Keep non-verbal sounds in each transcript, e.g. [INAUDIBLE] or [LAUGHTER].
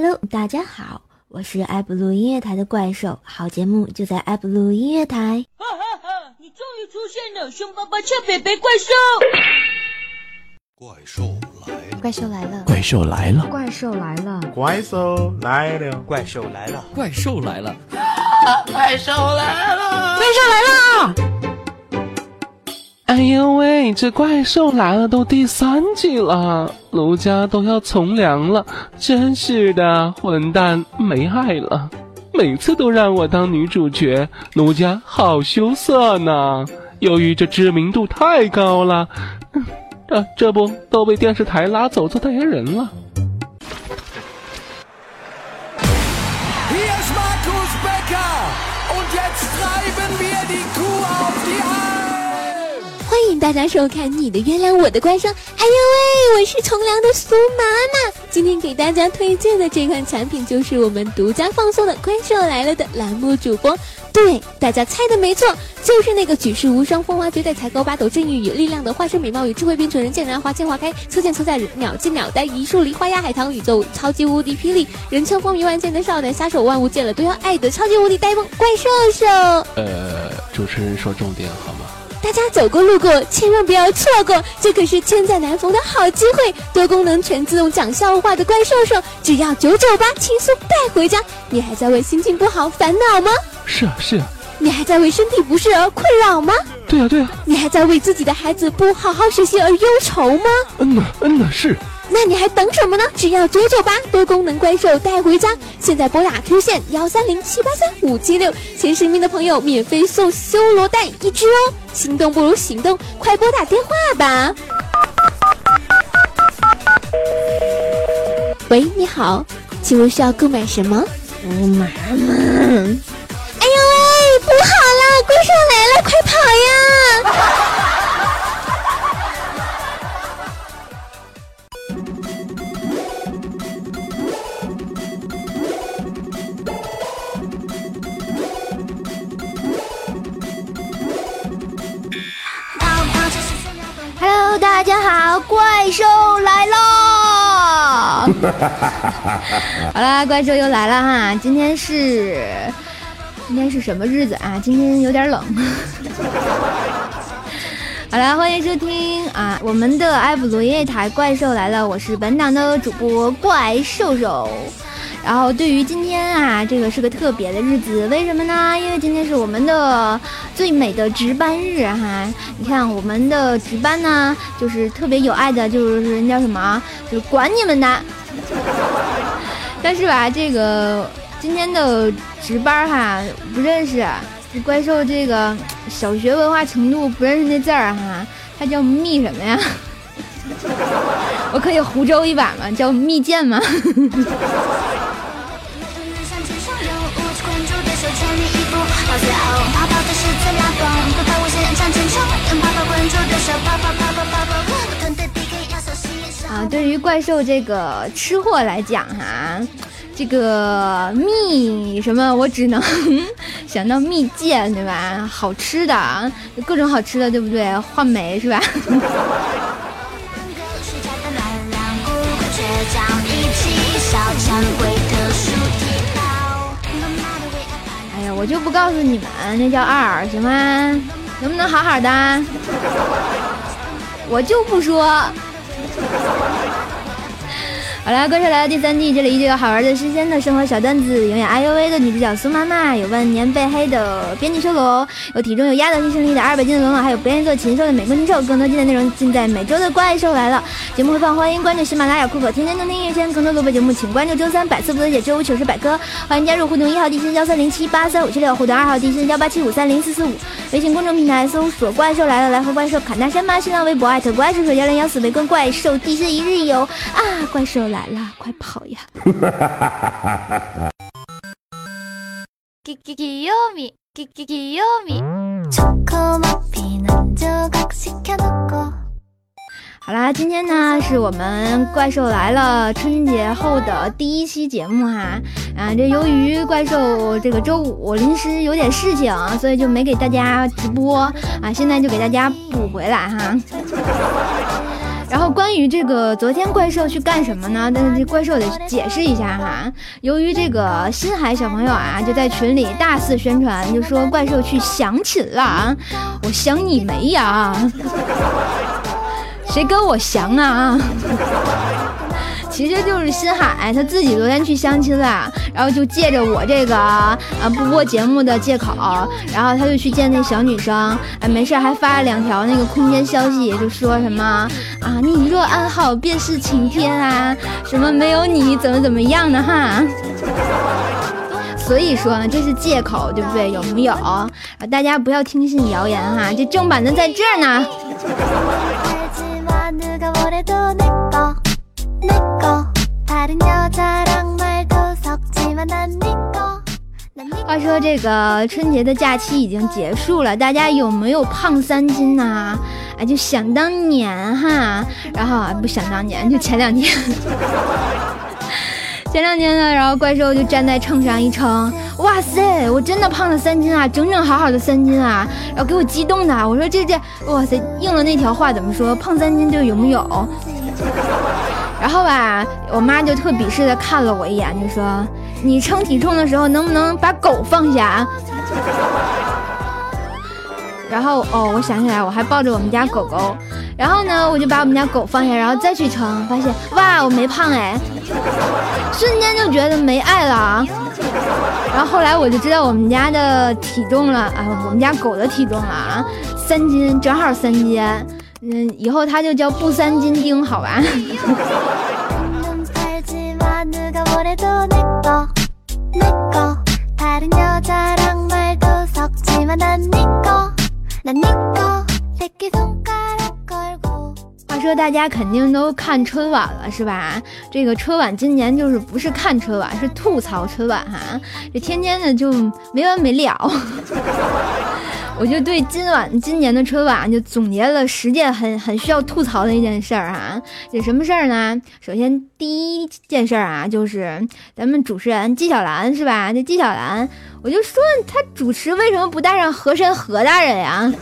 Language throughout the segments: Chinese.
Hello，大家好，我是爱布鲁音乐台的怪兽，好节目就在爱布鲁音乐台。哈哈哈！你终于出现了，凶巴巴俏北北怪兽。怪兽来了！怪兽来了！怪兽来了！怪兽来了！怪兽来了！怪兽来了！怪兽来了！[LAUGHS] 怪兽来了！怪兽来了！哎呦喂，这怪兽来了都第三季了，卢家都要从良了，真是的，混蛋没爱了，每次都让我当女主角，卢家好羞涩呢。由于这知名度太高了，这 [LAUGHS] 这不都被电视台拉走做代言人了。欢迎大家收看《你的月亮我的怪兽》。哎呦喂，我是从良的苏妈妈。今天给大家推荐的这款产品就是我们独家放送的《怪兽来了》的栏目主播。对，大家猜的没错，就是那个举世无双、风华绝代、才高八斗、正义与力量的化身美貌与智慧并存人，见人爱花见花开，车见车载鸟见鸟呆，一树梨花压海棠，宇宙超级无敌霹雳，人称风靡万千的少男杀手，万物见了都要爱的超级无敌呆萌怪兽兽。呃，主持人说重点好吗？大家走过路过，千万不要错过，这可是千载难逢的好机会！多功能全自动讲笑话的怪兽兽，只要九九八，轻松带回家。你还在为心情不好烦恼吗？是啊，是啊。你还在为身体不适而困扰吗？对啊，对啊。你还在为自己的孩子不好好学习而忧愁吗？嗯呐，嗯呐，是。那你还等什么呢？只要九九八，多功能怪兽带回家。现在拨打 Q 线幺三零七八三五七六，前十名的朋友免费送修罗蛋一只哦。心动不如行动，快拨打电话吧。喂，你好，请问需要购买什么？苏妈妈。哎呦喂，不好了，怪兽来了，快跑呀！怪兽来喽！[LAUGHS] 好啦，怪兽又来了哈，今天是今天是什么日子啊？今天有点冷。[LAUGHS] 好啦，欢迎收听啊，我们的埃普罗耶台《怪兽来了》，我是本档的主播怪兽兽。然后对于今天啊，这个是个特别的日子，为什么呢？因为今天是我们的最美的值班日哈。你看我们的值班呢，就是特别有爱的，就是人叫什么，就是管你们的。但是吧，这个今天的值班哈不认识，怪兽这个小学文化程度不认识那字儿哈，他叫蜜什么呀？我可以胡诌一把吗？叫蜜饯吗？[LAUGHS] 啊，对于怪兽这个吃货来讲哈，这个蜜什么，我只能 [LAUGHS] 想到蜜饯，对吧？好吃的，各种好吃的，对不对？话梅是吧？哎呀，我就不告诉你们，那叫二，行吗？能不能好好的？我就不说。好了，怪兽来到第三季，这里依旧有好玩的、新鲜的生活小段子，永远爱呦喂的女主角苏妈妈，有万年被黑的编辑修罗，有体重有压倒性胜利的二百斤的龙龙，还有不愿意做禽兽的美国禽兽。更多精彩内容尽在每周的怪兽来了节目回放，欢迎关注喜马拉雅、酷狗、天天动听音乐圈。更多录播节目，请关注周三百思不得解、周五糗事百科。欢迎加入互动一号地址幺三零七八三五七六，互动二号地址幺八七五三零四四五。微信公众平台搜索“怪兽来了”，来和怪兽侃大山吧。新浪微博艾特怪兽手幺零幺四，围观怪兽，地势一日游啊！怪兽来了，快跑呀！[LAUGHS] 好啦，今天呢是我们怪兽来了春节后的第一期节目哈，啊，这由于怪兽这个周五临时有点事情，所以就没给大家直播啊，现在就给大家补回来哈。然后关于这个昨天怪兽去干什么呢？但是这怪兽得解释一下哈。由于这个新海小朋友啊，就在群里大肆宣传，就说怪兽去相亲了啊。我想你没呀？[LAUGHS] 谁跟我相啊？其实就是新海他自己昨天去相亲了，然后就借着我这个啊不播节目的借口，然后他就去见那小女生，哎没事还发了两条那个空间消息，就说什么啊你若安好便是晴天啊，什么没有你怎么怎么样的哈。[LAUGHS] 所以说呢这是借口对不对？有没有？啊大家不要听信谣言哈，这正版的在这儿呢。[LAUGHS] 话说这个春节的假期已经结束了，大家有没有胖三斤呢？哎，就想当年哈，然后啊不想当年，就前两天，[LAUGHS] 前两天呢，然后怪兽就站在秤上一称，哇塞，我真的胖了三斤啊，整整好好的三斤啊，然后给我激动的，我说这这，哇塞，应了那条话怎么说？胖三斤就有没有？然后吧，我妈就特鄙视的看了我一眼，就说：“你称体重的时候能不能把狗放下？”然后哦，我想起来，我还抱着我们家狗狗，然后呢，我就把我们家狗放下，然后再去称，发现哇，我没胖哎，瞬间就觉得没爱了啊。然后后来我就知道我们家的体重了啊，我们家狗的体重了啊，三斤，正好三斤。嗯，以后他就叫不三金丁，好吧？话说大家肯定都看春晚了是吧？这个春晚今年就是不是看春晚，是吐槽春晚哈，这天天的就没完没了。我就对今晚今年的春晚就总结了十件很很需要吐槽的一件事儿哈，这什么事儿呢？首先第一件事儿啊，就是咱们主持人纪晓岚是吧？这纪晓岚，我就说他主持为什么不带上和珅何大人呀？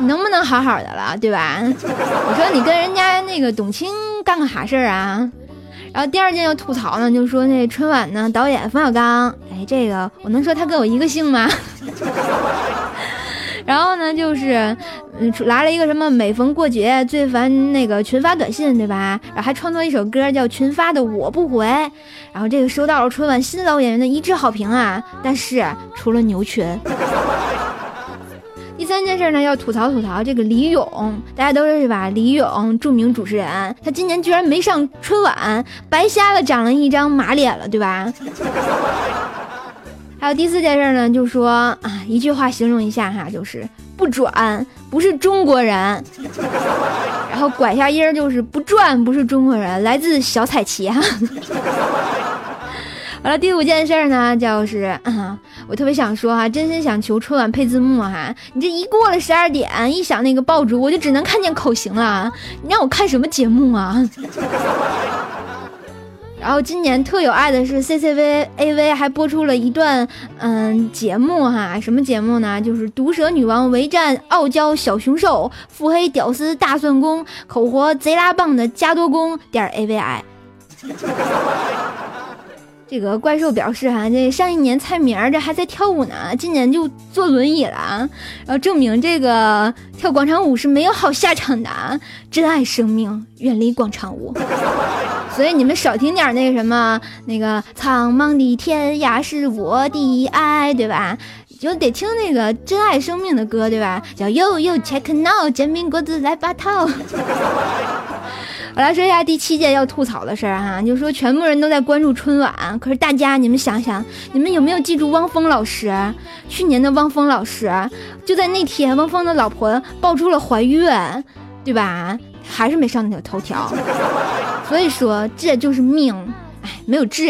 能不能好好的了，对吧？我说你跟人家那个董卿干个啥事儿啊？然后第二件要吐槽呢，就是说那春晚呢导演冯小刚，哎，这个我能说他跟我一个姓吗？[LAUGHS] 然后呢，就是嗯，来了一个什么每逢过节最烦那个群发短信，对吧？然后还创作一首歌叫《群发的我不回》，然后这个收到了春晚新老演员的一致好评啊。但是除了牛群，三件事呢，要吐槽吐槽这个李咏，大家都认识吧？李咏，著名主持人，他今年居然没上春晚，白瞎了，长了一张马脸了，对吧？[LAUGHS] 还有第四件事呢，就说啊，一句话形容一下哈，就是不转，不是中国人。然后拐下音儿就是不转，不是中国人，来自小彩旗哈。好了，第五件事呢，就是 [LAUGHS] 我特别想说哈，真心想求春晚配字幕哈。你这一过了十二点，一响那个爆竹，我就只能看见口型了。你让我看什么节目啊？[LAUGHS] 然后今年特有爱的是 CCV AV 还播出了一段嗯节目哈，什么节目呢？就是毒舌女王围战傲娇小熊兽，腹黑屌丝大蒜公，口活贼拉棒的加多功点 AVI。这个怪兽表示哈，这上一年蔡明这还在跳舞呢，今年就坐轮椅了，然后证明这个跳广场舞是没有好下场的，珍爱生命，远离广场舞。[LAUGHS] 所以你们少听点那个什么，那个苍茫的天涯是我的爱，对吧？就得听那个珍爱生命的歌，对吧？叫 Yo Yo Check Now，煎饼果子来八套。[LAUGHS] 我来说一下第七件要吐槽的事儿哈，就是说全部人都在关注春晚，可是大家你们想想，你们有没有记住汪峰老师？去年的汪峰老师就在那天，汪峰的老婆爆出了怀孕，对吧？还是没上那个头条。所以说这就是命，哎，没有治。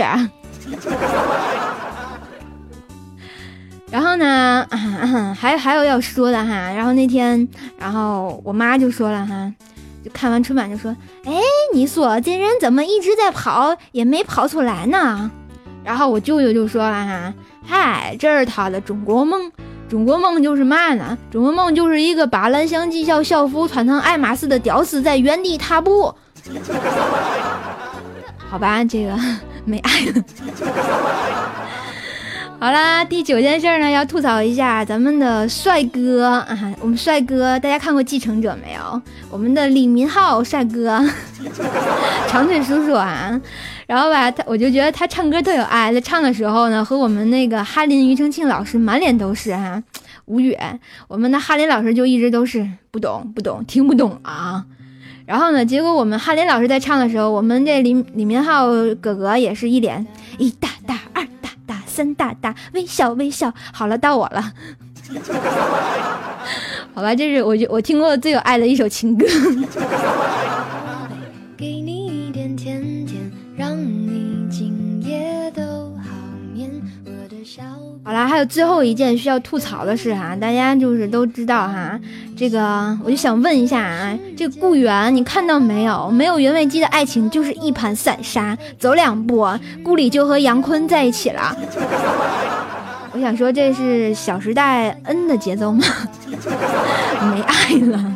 然后呢，还还有要说的哈。然后那天，然后我妈就说了哈。就看完春晚就说：“哎，你说这人怎么一直在跑，也没跑出来呢？”然后我舅舅就说了：“哈，嗨，这是他的中国梦，中国梦就是嘛呢？中国梦就是一个把蓝翔技校校服穿成爱马仕的屌丝在原地踏步。[LAUGHS] 好吧，这个没爱了。好啦，第九件事呢，要吐槽一下咱们的帅哥啊！我们帅哥，大家看过《继承者》没有？我们的李明浩帅哥，[LAUGHS] 长腿叔叔啊！然后吧，他我就觉得他唱歌特有爱，在唱的时候呢，和我们那个哈林庾澄庆老师满脸都是哈，无语。我们的哈林老师就一直都是不懂不懂，听不懂啊。然后呢，结果我们哈林老师在唱的时候，我们这李李明浩哥哥也是一脸一大大二。三大大微笑微笑，好了，到我了。[LAUGHS] 好吧，这是我我听过最有爱的一首情歌。还有最后一件需要吐槽的事哈，大家就是都知道哈，这个我就想问一下啊，这个顾源你看到没有？没有原味鸡的爱情就是一盘散沙，走两步顾里就和杨坤在一起了。我想说这是《小时代》N 的节奏吗？[LAUGHS] 没爱了。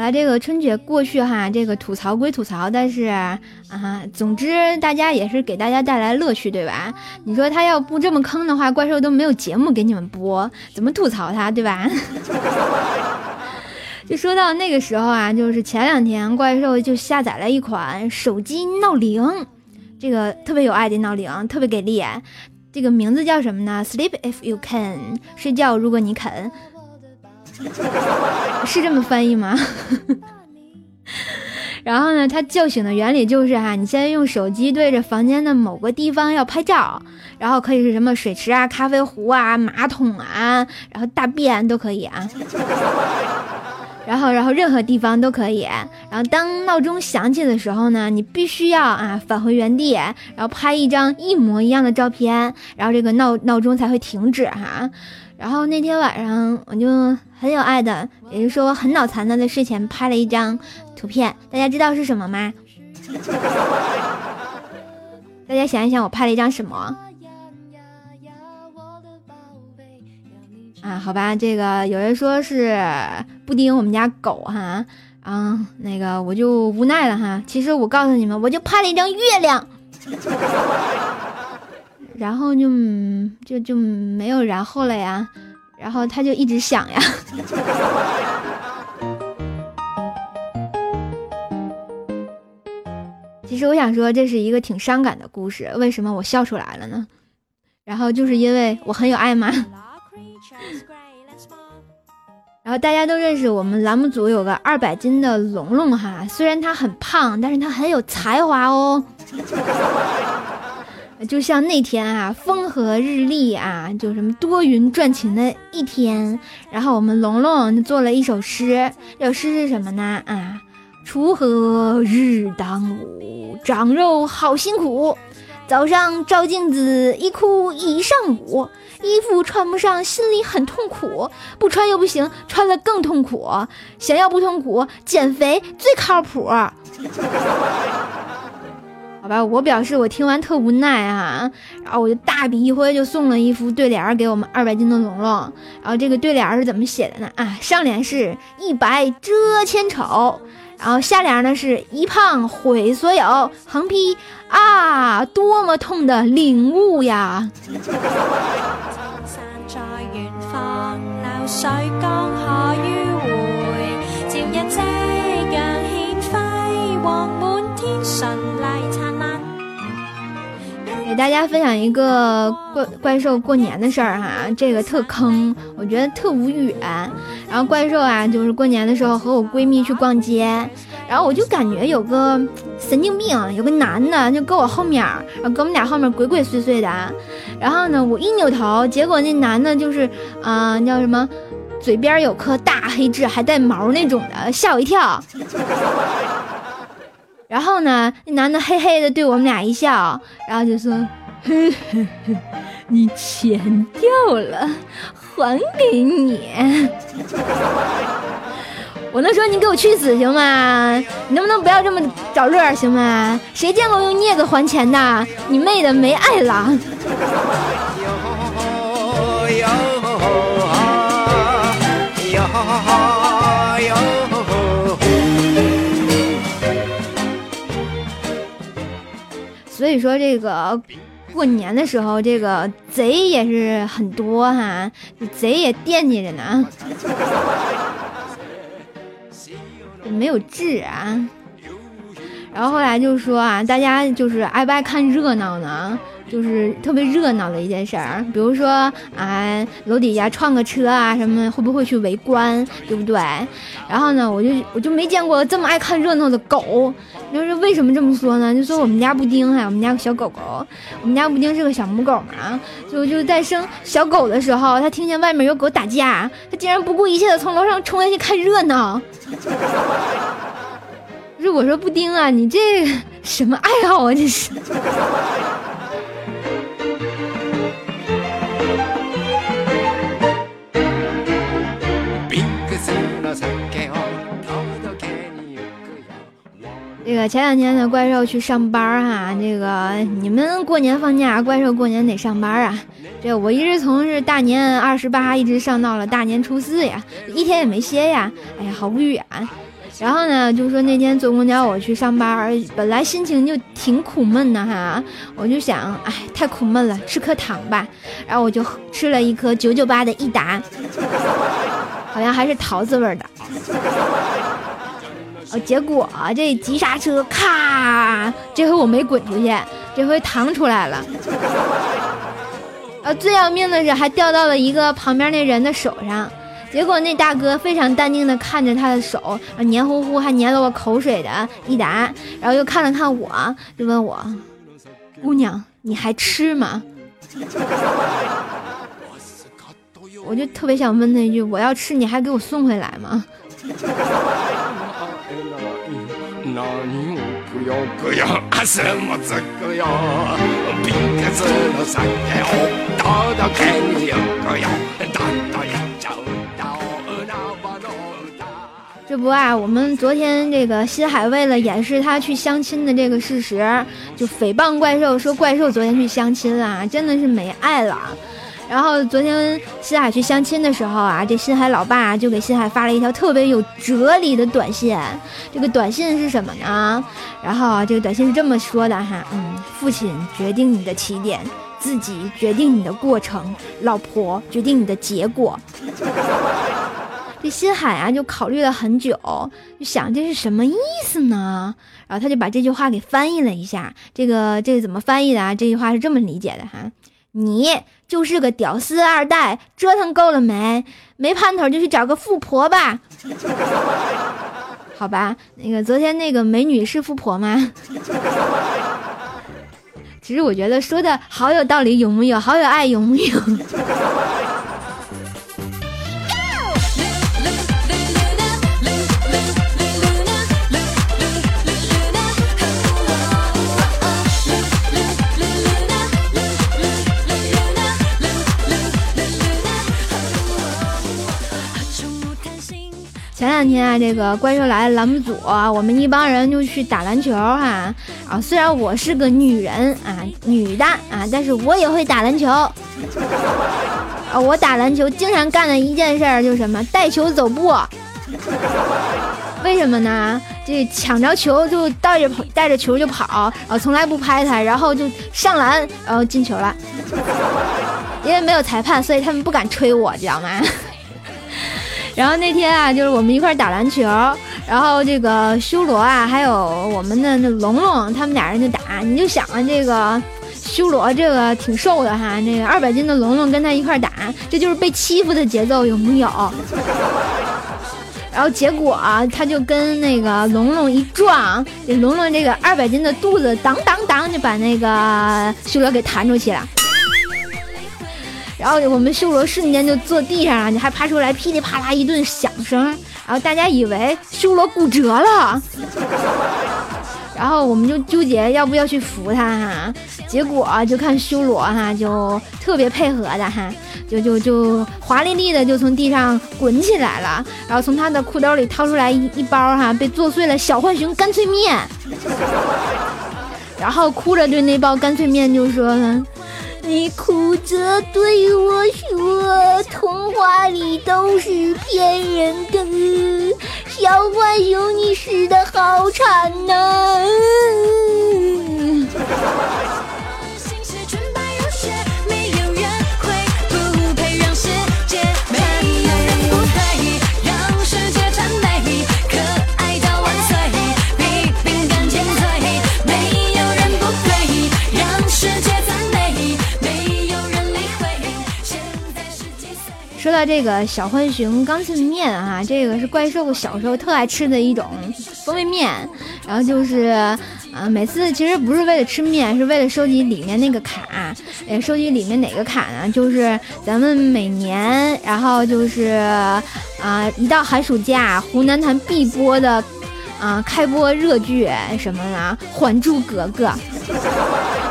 好了，这个春节过去哈，这个吐槽归吐槽，但是啊，总之大家也是给大家带来乐趣，对吧？你说他要不这么坑的话，怪兽都没有节目给你们播，怎么吐槽他，对吧？[LAUGHS] 就说到那个时候啊，就是前两天怪兽就下载了一款手机闹铃，这个特别有爱的闹铃，特别给力。这个名字叫什么呢？Sleep if you can，睡觉如果你肯。[LAUGHS] 是这么翻译吗？[LAUGHS] 然后呢，它叫醒的原理就是哈，你先用手机对着房间的某个地方要拍照，然后可以是什么水池啊、咖啡壶啊、马桶啊，然后大便都可以啊。[LAUGHS] 然后，然后任何地方都可以。然后当闹钟响起的时候呢，你必须要啊返回原地，然后拍一张一模一样的照片，然后这个闹闹钟才会停止哈。然后那天晚上我就很有爱的，也就是说我很脑残的，在睡前拍了一张图片。大家知道是什么吗？[LAUGHS] 大家想一想，我拍了一张什么？啊，好吧，这个有人说是布丁，我们家狗哈，啊，那个我就无奈了哈。其实我告诉你们，我就拍了一张月亮。[LAUGHS] 然后就就就没有然后了呀，然后他就一直想呀。[LAUGHS] 其实我想说，这是一个挺伤感的故事。为什么我笑出来了呢？然后就是因为我很有爱吗？[LAUGHS] 然后大家都认识我们栏目组有个二百斤的龙龙哈，虽然他很胖，但是他很有才华哦。就像那天啊，风和日丽啊，就什么多云转晴的一天，然后我们龙龙做了一首诗，这首诗是什么呢？啊，锄禾日当午，长肉好辛苦，早上照镜子一哭一上午，衣服穿不上心里很痛苦，不穿又不行，穿了更痛苦，想要不痛苦，减肥最靠谱。吧，我表示我听完特无奈啊，然后我就大笔一挥就送了一副对联给我们二百斤的龙龙，然后这个对联是怎么写的呢？啊，上联是一白遮千丑，然后下联呢是一胖毁所有，横批啊，多么痛的领悟呀！给大家分享一个怪怪兽过年的事儿哈，这个特坑，我觉得特无语。然后怪兽啊，就是过年的时候和我闺蜜去逛街，然后我就感觉有个神经病，有个男的就搁我后面，然后搁我们俩后面鬼鬼祟祟的。然后呢，我一扭头，结果那男的就是啊，叫什么，嘴边有颗大黑痣，还带毛那种的，吓我一跳。然后呢，那男的嘿嘿的对我们俩一笑，然后就说：“嘿嘿嘿，你钱掉了，还给你。我能说你给我去死行吗？你能不能不要这么找乐行吗？谁见过用镊子还钱的？你妹的没爱了！所以说这个过年的时候，这个贼也是很多哈，贼也惦记着呢。[LAUGHS] 没有治啊，然后后来就说啊，大家就是爱不爱看热闹呢？就是特别热闹的一件事儿，比如说啊，楼底下撞个车啊什么，会不会去围观，对不对？然后呢，我就我就没见过这么爱看热闹的狗。就是为什么这么说呢？就说我们家布丁哈，我们家小狗狗，我们家布丁是个小母狗嘛，就就在生小狗的时候，它听见外面有狗打架，它竟然不顾一切的从楼上冲下去看热闹。不是我说布丁啊，你这什么爱好啊？这是。这个前两天呢，怪兽去上班哈。这个你们过年放假，怪兽过年得上班啊。这我一直从是大年二十八一直上到了大年初四呀，一天也没歇呀。哎呀，好不远。然后呢，就说那天坐公交我去上班，本来心情就挺苦闷的哈，我就想，哎，太苦闷了，吃颗糖吧。然后我就吃了一颗九九八的益达，好像还是桃子味的。哦，结果这急刹车，咔！这回我没滚出去，这回糖出来了。啊，最要命的是还掉到了一个旁边那人的手上。结果那大哥非常淡定的看着他的手，黏糊糊还粘了我口水的一达，然后又看了看我，就问我：“姑娘，你还吃吗？” [LAUGHS] 我就特别想问他一句：“我要吃，你还给我送回来吗？”这不啊，我们昨天这个新海为了掩饰他去相亲的这个事实，就诽谤怪兽说怪兽昨天去相亲了，真的是没爱了。然后昨天新海去相亲的时候啊，这新海老爸就给新海发了一条特别有哲理的短信。这个短信是什么呢？然后这个短信是这么说的哈，嗯，父亲决定你的起点，自己决定你的过程，老婆决定你的结果。这新海啊，就考虑了很久，就想这是什么意思呢？然后他就把这句话给翻译了一下。这个这个怎么翻译的啊？这句话是这么理解的哈。你就是个屌丝二代，折腾够了没？没盼头就去找个富婆吧。[LAUGHS] 好吧，那个昨天那个美女是富婆吗？[LAUGHS] 其实我觉得说的好有道理，有木有？好有爱，有木有？前两天啊，这个怪兽来了栏目组，我们一帮人就去打篮球哈。啊，虽然我是个女人啊，女的啊，但是我也会打篮球。啊，我打篮球经常干的一件事儿就是什么，带球走步。为什么呢？这抢着球就带着跑，带着球就跑，啊，从来不拍他，然后就上篮，然后进球了。因为没有裁判，所以他们不敢吹我，知道吗？然后那天啊，就是我们一块打篮球，然后这个修罗啊，还有我们的那龙龙，他们俩人就打。你就想啊，这个修罗这个挺瘦的哈，那个二百斤的龙龙跟他一块打，这就是被欺负的节奏，有木有？然后结果，他就跟那个龙龙一撞，龙龙这个二百斤的肚子当当当就把那个修罗给弹出去了。然后我们修罗瞬间就坐地上了，你还爬出来，噼里啪啦一顿响声，然后大家以为修罗骨折了。然后我们就纠结要不要去扶他哈，结果就看修罗哈就特别配合的哈，就就就华丽丽的就从地上滚起来了，然后从他的裤兜里掏出来一一包哈被做碎了小浣熊干脆面，然后哭着对那包干脆面就说了。你哭着对我说：“童话里都是骗人的，小浣熊，你死的好惨呐！”这个小浣熊干脆面啊，这个是怪兽小时候特爱吃的一种方便面。然后就是，啊，每次其实不是为了吃面，是为了收集里面那个卡。哎，收集里面哪个卡呢？就是咱们每年，然后就是，啊，一到寒暑假，湖南台必播的，啊，开播热剧什么呢？《还珠格格》。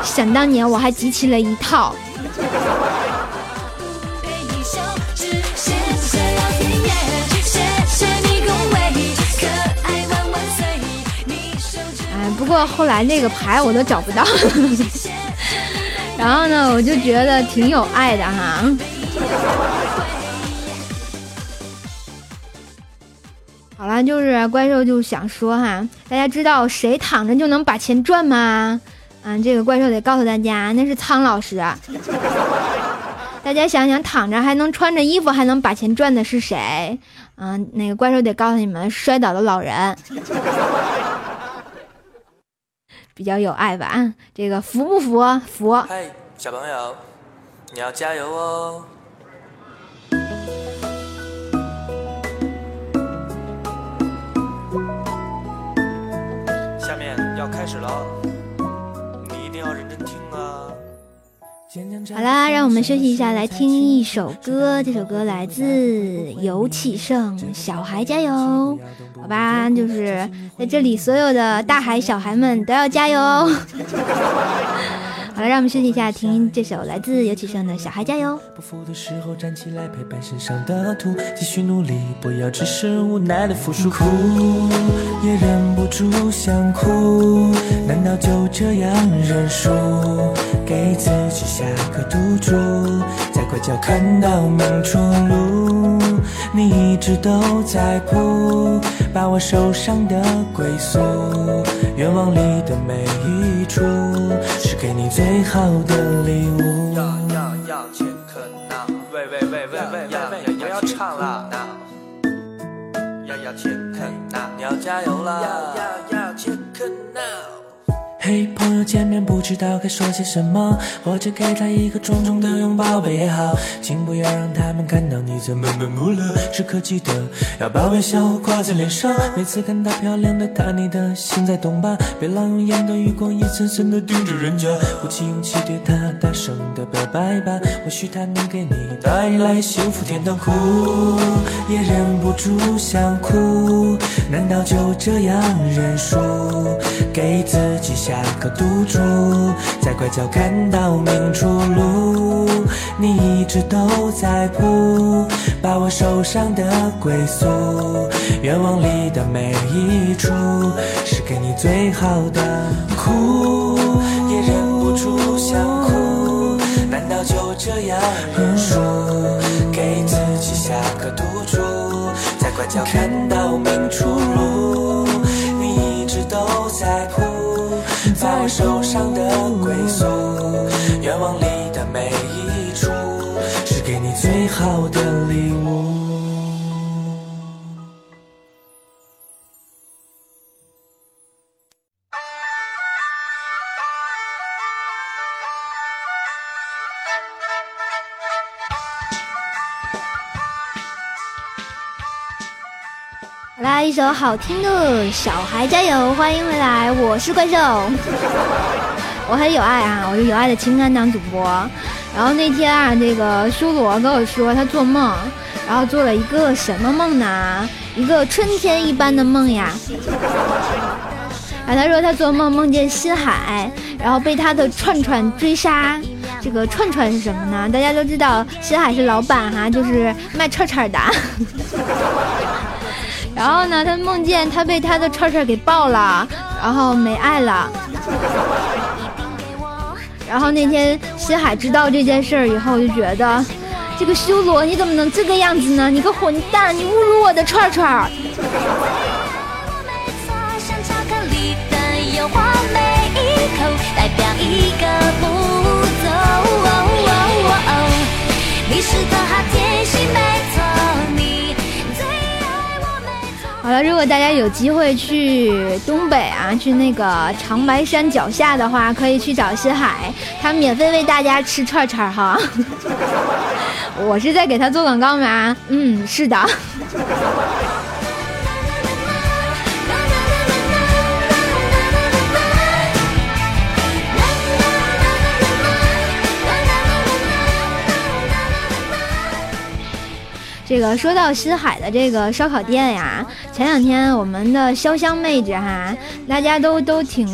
想当年我还集齐了一套。不过后来那个牌我都找不到，[LAUGHS] 然后呢，我就觉得挺有爱的哈。好了，就是怪兽就想说哈，大家知道谁躺着就能把钱赚吗？嗯，这个怪兽得告诉大家，那是苍老师。大家想想，躺着还能穿着衣服还能把钱赚的是谁？嗯，那个怪兽得告诉你们，摔倒的老人。比较有爱吧啊，这个服不服？服。嗨，小朋友，你要加油哦！下面要开始了，你一定要认真听！好啦，让我们休息一下，来听一首歌。这首歌来自尤启盛，《小孩加油》。好吧，就是在这里，所有的大海小孩们都要加油。[LAUGHS] 好了，让我们休息一下，听这首来自尤启盛的《小孩加油》。不服的时候站起来，陪伴身上的土，继续努力，不要只是无奈的服输。哭也忍不住想哭，难道就这样认输？给自己下个赌注，在拐角看到明出路。你一直都在铺，把我手上的归宿，愿望里的每一处，是给你最好的礼物。要要要切克闹，喂喂喂喂喂喂，不要唱了。要要切克闹，你要加油了。要要要。嘿，朋友见面不知道该说些什么，或者给他一个重重的拥抱也好，请不要让他们看到你在闷闷不乐。时刻记得要把微笑挂在脸上，每次看到漂亮的她，你的心在动吧？别老用眼的余光一层层的盯着人家，鼓起勇气对她大声的表白吧，或许她能给你带来幸福天堂。哭也忍不住想哭，难道就这样认输，给自己？下个赌注，在拐角看到明出路。你一直都在铺，把我手上的归宿，愿望里的每一处，是给你最好的。哭也忍不住想哭，难道就这样认输？给自己下个赌注，在拐角看在我手上的归宿，愿望里的每一处，是给你最好的礼物。来一首好听的《小孩加油》，欢迎回来，我是怪兽，[LAUGHS] 我很有爱啊，我是有爱的情感党主播。然后那天啊，这个修罗跟我说他做梦，然后做了一个什么梦呢？一个春天一般的梦呀。啊，他说他做梦梦见新海，然后被他的串串追杀。这个串串是什么呢？大家都知道，新海是老板哈，就是卖串串的。然后呢，他梦见他被他的串串给爆了，然后没爱了。然后那天新海知道这件事儿以后，就觉得这个修罗你怎么能这个样子呢？你个混蛋，你侮辱我的串串！你是个好天使好了，如果大家有机会去东北啊，去那个长白山脚下的话，可以去找新海，他免费为大家吃串串哈。[LAUGHS] 我是在给他做广告吗？嗯，是的。这个说到新海的这个烧烤店呀，前两天我们的潇湘妹子哈，大家都都挺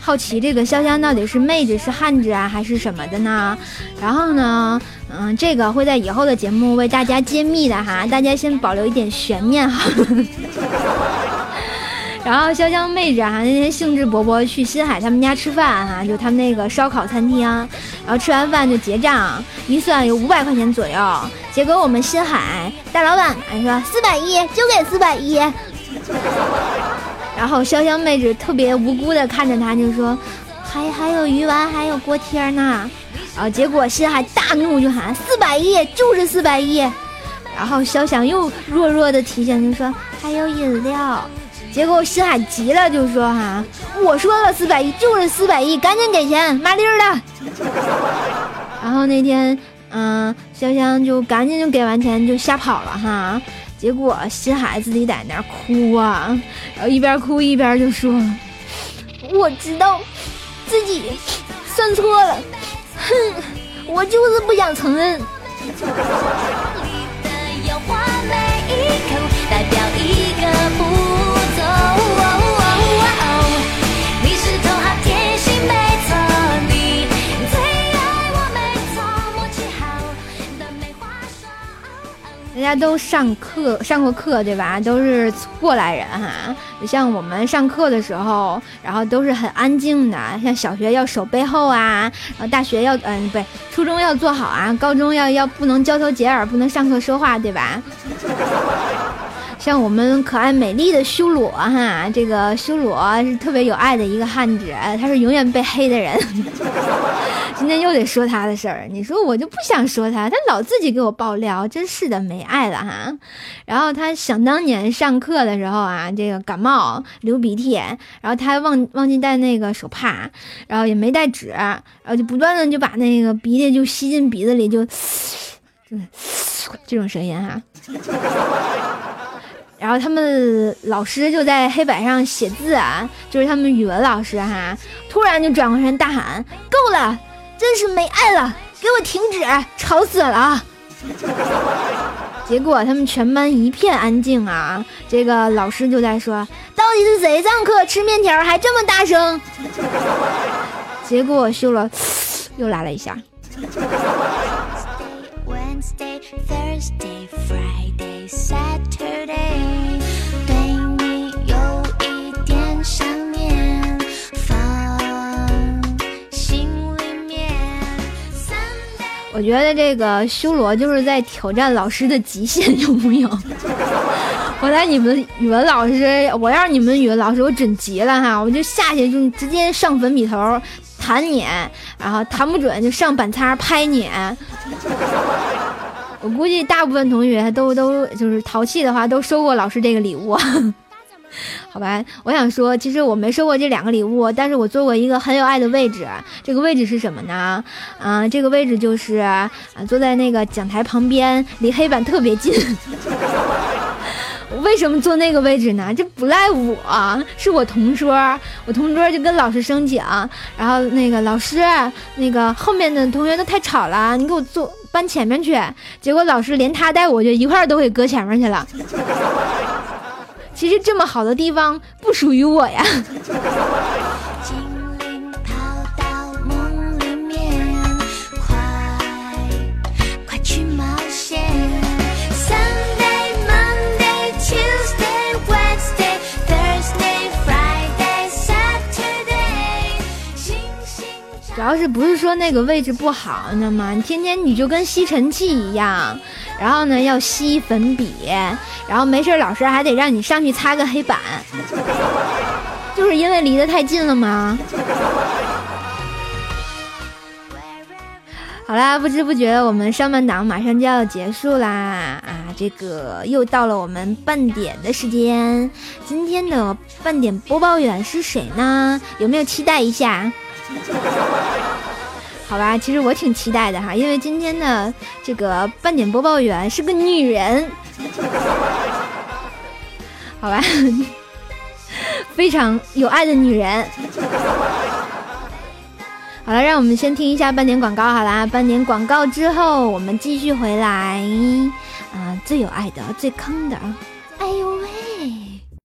好奇这个潇湘到底是妹子是汉子啊还是什么的呢？然后呢，嗯，这个会在以后的节目为大家揭秘的哈，大家先保留一点悬念哈。然后潇湘妹子哈那天兴致勃勃去新海他们家吃饭哈，就他们那个烧烤餐厅，然后吃完饭就结账，一算有五百块钱左右。结果我们新海大老板还说四百一就给四百一，然后潇湘妹子特别无辜的看着他就说，还还有鱼丸还有锅贴呢，然后结果新海大怒就喊四百一就是四百一，然后潇湘又弱弱的提醒就说还有饮料。结果新海急了，就说：“哈，我说了四百亿就是四百亿，赶紧给钱，麻利儿的。”然后那天，嗯，潇湘就赶紧就给完钱就吓跑了哈。结果新海自己在那儿哭啊，然后一边哭一边就说：“我知道自己算错了，哼，我就是不想承认。”大家都上课上过课对吧？都是过来人哈。像我们上课的时候，然后都是很安静的。像小学要手背后啊，然后大学要嗯不对，初中要做好啊，高中要要不能交头接耳，不能上课说话对吧？像我们可爱美丽的修罗哈，这个修罗是特别有爱的一个汉子，他是永远被黑的人。今天又得说他的事儿，你说我就不想说他，他老自己给我爆料，真是的没爱了哈。然后他想当年上课的时候啊，这个感冒流鼻涕，然后他还忘忘记带那个手帕，然后也没带纸，然后就不断的就把那个鼻涕就吸进鼻子里，就就这种声音哈。然后他们老师就在黑板上写字啊，就是他们语文老师哈，突然就转过身大喊：“够了，真是没爱了，给我停止，吵死了！”结果他们全班一片安静啊，这个老师就在说：“到底是谁上课吃面条还这么大声？”结果修了，[SNIFFS] 又来了一下。我觉得这个修罗就是在挑战老师的极限，有木有？[LAUGHS] 我来你们语文老师，我要是你们语文老师，我准急了哈，我就下去就直接上粉笔头弹你，然后弹不准就上板擦拍你。我估计大部分同学都都就是淘气的话，都收过老师这个礼物。[LAUGHS] [LAUGHS] 好吧，我想说，其实我没收过这两个礼物，但是我做过一个很有爱的位置。这个位置是什么呢？嗯，这个位置就是啊，坐在那个讲台旁边，离黑板特别近。[LAUGHS] 为什么坐那个位置呢？这不赖我，是我同桌。我同桌就跟老师申请，然后那个老师，那个后面的同学都太吵了，你给我坐搬前面去。结果老师连他带我就一块儿都给搁前面去了。其实这么好的地方不属于我呀。主要是不是说那个位置不好，你知道吗？你天天你就跟吸尘器一样，然后呢要吸粉笔，然后没事老师还得让你上去擦个黑板，[LAUGHS] 就是因为离得太近了吗？好啦，不知不觉我们上半档马上就要结束啦啊！这个又到了我们半点的时间，今天的半点播报员是谁呢？有没有期待一下？好吧，其实我挺期待的哈，因为今天的这个半点播报员是个女人，好吧，非常有爱的女人。好了，让我们先听一下半点广告，好啦，半点广告之后我们继续回来。啊、最有爱的、最坑的，哎呦喂